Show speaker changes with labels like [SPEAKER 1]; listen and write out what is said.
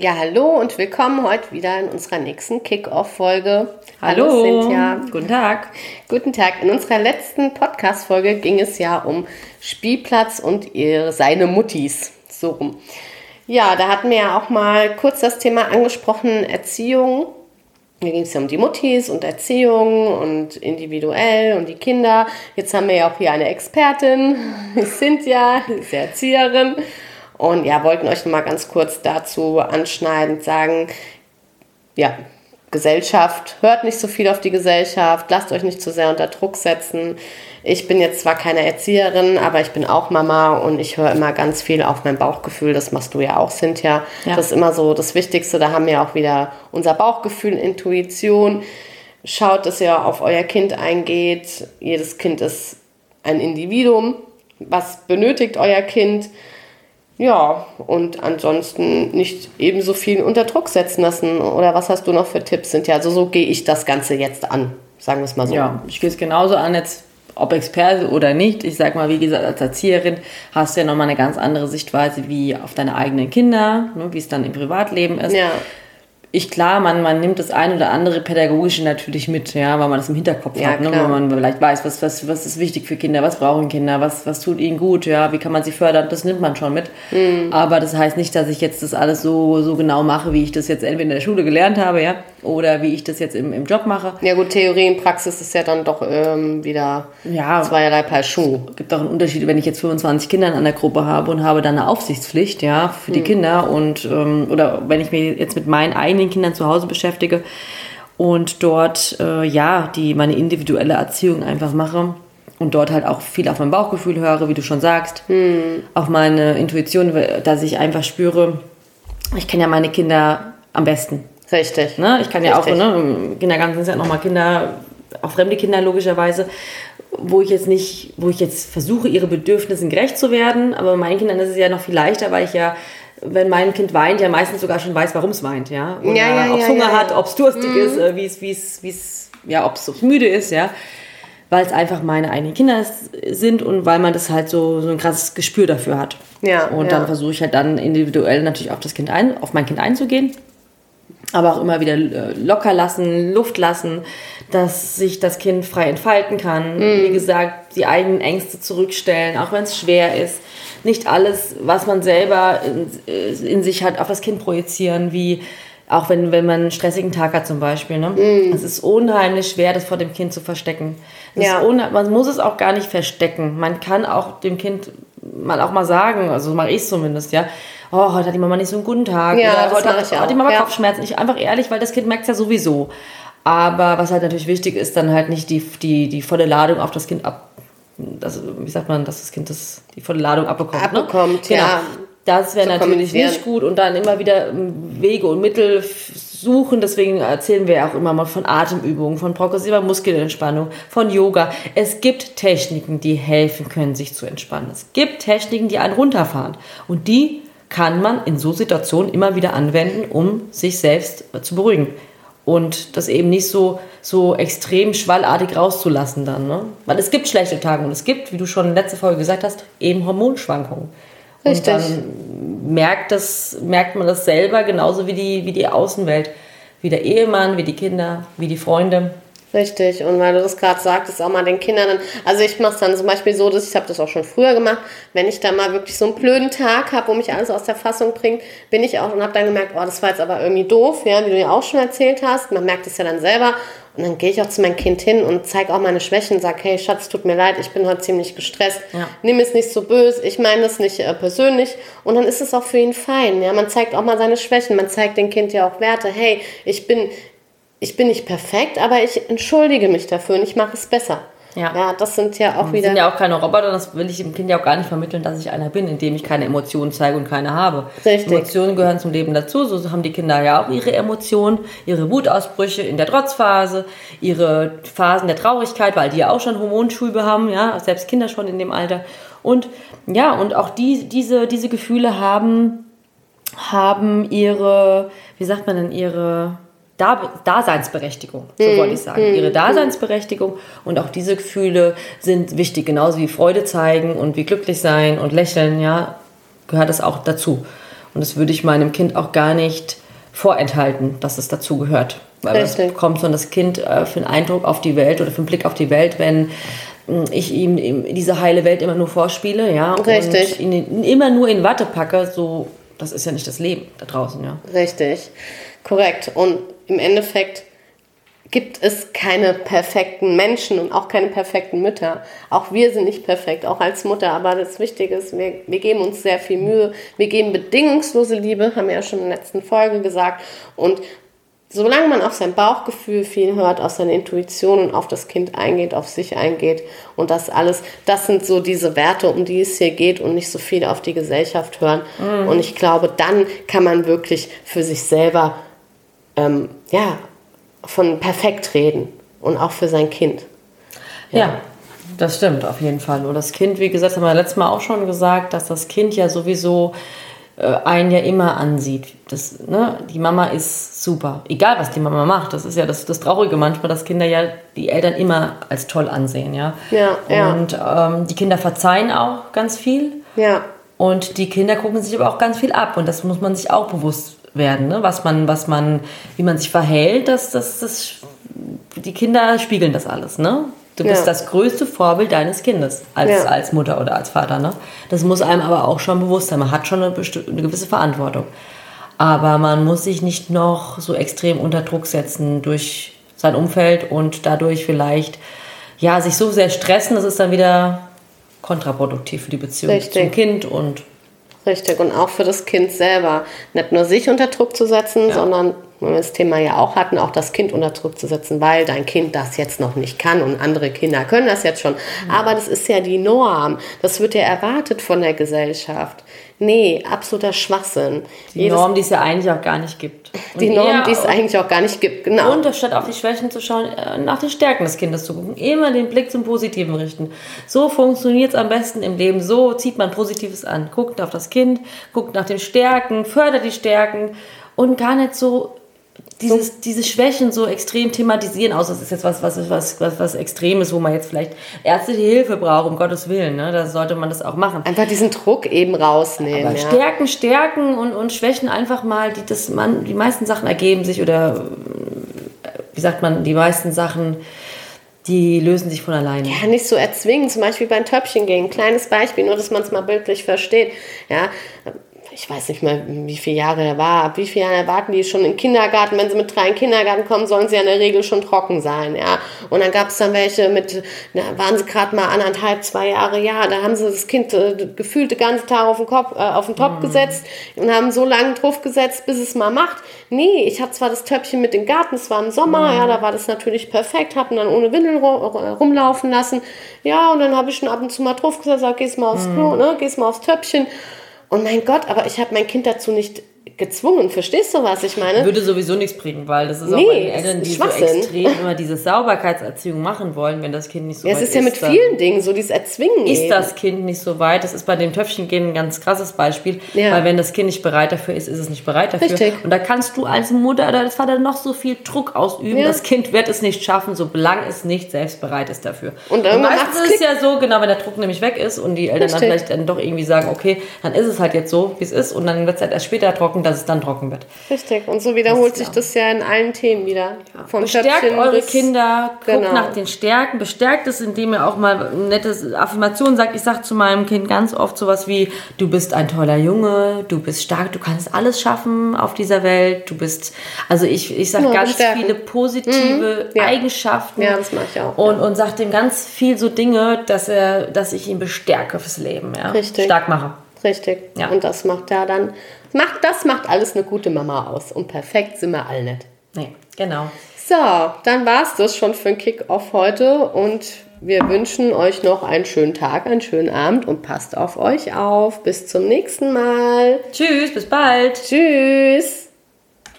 [SPEAKER 1] Ja, hallo und willkommen heute wieder in unserer nächsten Kick-Off-Folge.
[SPEAKER 2] Hallo,
[SPEAKER 1] hallo Cynthia.
[SPEAKER 2] Guten Tag.
[SPEAKER 1] Guten Tag. In unserer letzten Podcast-Folge ging es ja um Spielplatz und ihre, seine Muttis. So rum. Ja, da hatten wir ja auch mal kurz das Thema angesprochen, Erziehung. Da ging es ja um die Muttis und Erziehung und individuell und die Kinder. Jetzt haben wir ja auch hier eine Expertin, Cynthia, die ist ja Erzieherin. Und ja, wollten euch mal ganz kurz dazu anschneidend sagen, ja, Gesellschaft, hört nicht so viel auf die Gesellschaft, lasst euch nicht zu sehr unter Druck setzen. Ich bin jetzt zwar keine Erzieherin, aber ich bin auch Mama und ich höre immer ganz viel auf mein Bauchgefühl. Das machst du ja auch, Cynthia. Ja. Das ist immer so das Wichtigste. Da haben wir auch wieder unser Bauchgefühl, Intuition. Schaut, dass ihr auf euer Kind eingeht. Jedes Kind ist ein Individuum. Was benötigt euer Kind? Ja, und ansonsten nicht ebenso viel unter Druck setzen lassen. Oder was hast du noch für Tipps? Sind ja, also so gehe ich das Ganze jetzt an, sagen wir es mal so.
[SPEAKER 2] Ja, ich gehe es genauso an, jetzt ob Experte oder nicht. Ich sag mal, wie gesagt, als Erzieherin hast du ja nochmal eine ganz andere Sichtweise wie auf deine eigenen Kinder, ne, wie es dann im Privatleben ist. Ja ich klar, man, man nimmt das ein oder andere Pädagogische natürlich mit, ja, weil man das im Hinterkopf ja, hat, ne? weil man vielleicht weiß, was, was, was ist wichtig für Kinder, was brauchen Kinder, was, was tut ihnen gut, ja, wie kann man sie fördern, das nimmt man schon mit. Mhm. Aber das heißt nicht, dass ich jetzt das alles so, so genau mache, wie ich das jetzt entweder in der Schule gelernt habe, ja, oder wie ich das jetzt im, im Job mache.
[SPEAKER 1] Ja gut, Theorie und Praxis ist ja dann doch ähm, wieder ja, zweierlei Paar Schuh.
[SPEAKER 2] Es gibt auch einen Unterschied, wenn ich jetzt 25 Kinder in der Gruppe habe und habe dann eine Aufsichtspflicht, ja, für die mhm. Kinder und, ähm, oder wenn ich mir jetzt mit meinen eigenen eigenen Kindern zu Hause beschäftige und dort äh, ja die meine individuelle Erziehung einfach mache und dort halt auch viel auf mein Bauchgefühl höre, wie du schon sagst, hm. auf meine Intuition, dass ich einfach spüre, ich kenne ja meine Kinder am besten.
[SPEAKER 1] Richtig.
[SPEAKER 2] Ne? Ich kann ja
[SPEAKER 1] Richtig.
[SPEAKER 2] auch, ne, Kindergarten sind ja nochmal Kinder, auch fremde Kinder logischerweise, wo ich jetzt nicht, wo ich jetzt versuche, ihre Bedürfnissen gerecht zu werden, aber meinen Kindern ist es ja noch viel leichter, weil ich ja wenn mein Kind weint, ja meistens sogar schon weiß, warum es weint, ja. Oder ja, ja, ob es Hunger ja, hat, ob es durstig mhm. ist, äh, wie es, wie es, wie es, ja, ob es müde ist, ja. Weil es einfach meine eigenen Kinder sind und weil man das halt so, so ein krasses Gespür dafür hat. Ja. Und dann versuche ich halt dann individuell natürlich auf das Kind ein, auf mein Kind einzugehen. Aber auch immer wieder äh, locker lassen, Luft lassen, dass sich das Kind frei entfalten kann. Mhm. Wie gesagt, die eigenen Ängste zurückstellen, auch wenn es schwer ist nicht alles, was man selber in, in, sich hat, auf das Kind projizieren, wie auch wenn, wenn man einen stressigen Tag hat zum Beispiel. Ne? Mm. Es ist unheimlich schwer, das vor dem Kind zu verstecken. Ja. man muss es auch gar nicht verstecken. Man kann auch dem Kind mal auch mal sagen, also mache ich zumindest, ja. Oh, heute hat die Mama nicht so einen guten Tag.
[SPEAKER 1] Ja, oder heute
[SPEAKER 2] hat, hat die Mama ja. Kopfschmerzen. Ich einfach ehrlich, weil das Kind merkt es ja sowieso. Aber was halt natürlich wichtig ist, dann halt nicht die, die, die volle Ladung auf das Kind ab, das, wie sagt man, dass das Kind das, die volle Ladung abbekommt.
[SPEAKER 1] Ne? Abbekommt, ne? genau. ja.
[SPEAKER 2] Das wäre natürlich nicht gut und dann immer wieder Wege und Mittel suchen. Deswegen erzählen wir auch immer mal von Atemübungen, von progressiver Muskelentspannung, von Yoga. Es gibt Techniken, die helfen können, sich zu entspannen. Es gibt Techniken, die einen runterfahren. Und die kann man in so Situationen immer wieder anwenden, um sich selbst zu beruhigen und das eben nicht so, so extrem schwallartig rauszulassen dann. Ne? Weil es gibt schlechte Tage und es gibt, wie du schon letzte Folge gesagt hast, eben Hormonschwankungen. Richtig. Und dann merkt, das, merkt man das selber genauso wie die, wie die Außenwelt. Wie der Ehemann, wie die Kinder, wie die Freunde.
[SPEAKER 1] Richtig, und weil du das gerade sagtest, auch mal den Kindern, also ich mache es dann zum Beispiel so, dass ich habe das auch schon früher gemacht, wenn ich da mal wirklich so einen blöden Tag habe, wo mich alles aus der Fassung bringt, bin ich auch und habe dann gemerkt, oh, das war jetzt aber irgendwie doof, ja, wie du ja auch schon erzählt hast, man merkt es ja dann selber und dann gehe ich auch zu meinem Kind hin und zeige auch meine Schwächen und sage, hey Schatz, tut mir leid, ich bin heute ziemlich gestresst, ja. nimm es nicht so böse, ich meine das nicht äh, persönlich und dann ist es auch für ihn fein, ja, man zeigt auch mal seine Schwächen, man zeigt dem Kind ja auch Werte, hey, ich bin ich bin nicht perfekt, aber ich entschuldige mich dafür und ich mache es besser. Ja. ja, das sind ja auch wieder. Das
[SPEAKER 2] sind ja auch keine Roboter, das will ich dem Kind ja auch gar nicht vermitteln, dass ich einer bin, indem ich keine Emotionen zeige und keine habe. Richtig. Emotionen gehören zum Leben dazu, so haben die Kinder ja auch ihre Emotionen, ihre Wutausbrüche in der Trotzphase, ihre Phasen der Traurigkeit, weil die ja auch schon Hormonschübe haben, ja, selbst Kinder schon in dem Alter. Und ja, und auch die, diese, diese Gefühle haben, haben ihre, wie sagt man denn, ihre Daseinsberechtigung, so mm, wollte ich sagen. Mm, Ihre Daseinsberechtigung und auch diese Gefühle sind wichtig, genauso wie Freude zeigen und wie glücklich sein und lächeln, ja, gehört das auch dazu. Und das würde ich meinem Kind auch gar nicht vorenthalten, dass es dazu gehört. Weil es bekommt so das Kind äh, für einen Eindruck auf die Welt oder für einen Blick auf die Welt, wenn hm, ich ihm diese heile Welt immer nur vorspiele, ja,
[SPEAKER 1] Richtig.
[SPEAKER 2] und ihn immer nur in Watte packe, so, das ist ja nicht das Leben da draußen, ja.
[SPEAKER 1] Richtig, korrekt. Und im Endeffekt gibt es keine perfekten Menschen und auch keine perfekten Mütter. Auch wir sind nicht perfekt, auch als Mutter. Aber das Wichtige ist, wir, wir geben uns sehr viel Mühe. Wir geben bedingungslose Liebe, haben wir ja schon in der letzten Folge gesagt. Und solange man auf sein Bauchgefühl viel hört, auf seine Intuition und auf das Kind eingeht, auf sich eingeht und das alles, das sind so diese Werte, um die es hier geht und nicht so viel auf die Gesellschaft hören. Mhm. Und ich glaube, dann kann man wirklich für sich selber ähm, ja, von perfekt reden und auch für sein Kind.
[SPEAKER 2] Ja. ja. das stimmt auf jeden Fall. Und das Kind, wie gesagt, haben wir letztes Mal auch schon gesagt, dass das Kind ja sowieso äh, einen ja immer ansieht. Das, ne, die Mama ist super. Egal, was die Mama macht. Das ist ja das, das Traurige manchmal, dass Kinder ja die Eltern immer als toll ansehen. Ja,
[SPEAKER 1] ja,
[SPEAKER 2] ja. Und ähm, die Kinder verzeihen auch ganz viel.
[SPEAKER 1] Ja.
[SPEAKER 2] Und die Kinder gucken sich aber auch ganz viel ab. Und das muss man sich auch bewusst werden, ne? was man, was man, wie man sich verhält, dass das, das, die Kinder spiegeln das alles, ne? Du bist ja. das größte Vorbild deines Kindes als, ja. als Mutter oder als Vater, ne? Das muss einem aber auch schon bewusst sein. Man hat schon eine, eine gewisse Verantwortung. Aber man muss sich nicht noch so extrem unter Druck setzen durch sein Umfeld und dadurch vielleicht ja, sich so sehr stressen, das ist dann wieder kontraproduktiv für die Beziehung Richtig. zum Kind und
[SPEAKER 1] Richtig, und auch für das Kind selber. Nicht nur sich unter Druck zu setzen, ja. sondern, das Thema ja auch hatten, auch das Kind unter Druck zu setzen, weil dein Kind das jetzt noch nicht kann und andere Kinder können das jetzt schon. Mhm. Aber das ist ja die Norm. Das wird ja erwartet von der Gesellschaft. Nee, absoluter Schwachsinn.
[SPEAKER 2] Die Jedes Norm, die es ja eigentlich auch gar nicht gibt.
[SPEAKER 1] Und die Norm, die es eigentlich auch gar nicht gibt, genau.
[SPEAKER 2] Und statt auf die Schwächen zu schauen, äh, nach den Stärken des Kindes zu gucken. Immer den Blick zum Positiven richten. So funktioniert es am besten im Leben. So zieht man Positives an. Guckt auf das Kind, guckt nach den Stärken, fördert die Stärken und gar nicht so dieses, so. diese Schwächen so extrem thematisieren, außer es ist jetzt was, was, was, was, was Extremes, wo man jetzt vielleicht ärztliche Hilfe braucht, um Gottes Willen, ne? da sollte man das auch machen.
[SPEAKER 1] Einfach diesen Druck eben rausnehmen. Aber
[SPEAKER 2] ja. Stärken, Stärken und, und Schwächen einfach mal, die, das man, die meisten Sachen ergeben sich oder, wie sagt man, die meisten Sachen, die lösen sich von alleine.
[SPEAKER 1] Ja, nicht so erzwingen, zum Beispiel beim Töpfchen gehen. Kleines Beispiel, nur dass man es mal bildlich versteht. Ja, ich weiß nicht mehr, wie viele Jahre er war, ab wie viele Jahre erwarten die schon im Kindergarten. Wenn sie mit drei in den Kindergarten kommen, sollen sie ja in der Regel schon trocken sein, ja. Und dann gab es dann welche mit, da waren sie gerade mal anderthalb, zwei Jahre, ja, da haben sie das Kind äh, gefühlt den ganzen Tag auf den, Kopf, äh, auf den Top mhm. gesetzt und haben so lange drauf gesetzt, bis es mal macht. Nee, ich hatte zwar das Töpfchen mit dem Garten, es war im Sommer, mhm. ja, da war das natürlich perfekt, hab ihn dann ohne Windel rumlaufen lassen. Ja, und dann habe ich schon ab und zu mal drauf gesagt, sag, gehst mal aufs mhm. Klo, ne, gehst mal aufs Töpfchen. Und mein Gott, aber ich habe mein Kind dazu nicht gezwungen. Verstehst du, was ich meine?
[SPEAKER 2] Würde sowieso nichts bringen, weil das ist nee, auch bei den Eltern, die so extrem immer diese Sauberkeitserziehung machen wollen, wenn das Kind nicht so
[SPEAKER 1] ja,
[SPEAKER 2] weit
[SPEAKER 1] ist. Es ist ja mit vielen Dingen so, dieses Erzwingen.
[SPEAKER 2] Ist eben. das Kind nicht so weit? Das ist bei dem Töpfchengehen ein ganz krasses Beispiel, ja. weil wenn das Kind nicht bereit dafür ist, ist es nicht bereit dafür. Richtig. Und da kannst du als Mutter oder als Vater noch so viel Druck ausüben. Ja. Das Kind wird es nicht schaffen, solange es nicht selbst bereit ist dafür. Und, und meistens ist es ja so, genau, wenn der Druck nämlich weg ist und die Eltern Richtig. dann vielleicht dann doch irgendwie sagen, okay, dann ist es halt jetzt so, wie es ist und dann wird es halt erst später trocken, dass es dann trocken wird.
[SPEAKER 1] Richtig. Und so wiederholt sich das ja in allen Themen wieder.
[SPEAKER 2] Ja. Vom Bestärkt Schöpfchen eure Kinder, guckt genau. nach den Stärken, bestärkt es, indem ihr auch mal nette Affirmationen sagt. Ich sage zu meinem Kind ganz oft sowas wie, du bist ein toller Junge, du bist stark, du kannst alles schaffen auf dieser Welt, du bist, also ich, ich sage ja, ganz bestärken. viele positive mhm. ja. Eigenschaften.
[SPEAKER 1] Ja, das mache ich auch.
[SPEAKER 2] Und, und sage dem ganz viel so Dinge, dass er, dass ich ihn bestärke fürs Leben, ja.
[SPEAKER 1] Richtig.
[SPEAKER 2] Stark mache.
[SPEAKER 1] Richtig. Ja. Und das macht er dann Macht, das macht alles eine gute Mama aus. Und perfekt sind wir alle nicht.
[SPEAKER 2] Nee, genau.
[SPEAKER 1] So, dann war es das schon für den Kick-Off heute. Und wir wünschen euch noch einen schönen Tag, einen schönen Abend und passt auf euch auf. Bis zum nächsten Mal.
[SPEAKER 2] Tschüss, bis bald.
[SPEAKER 1] Tschüss.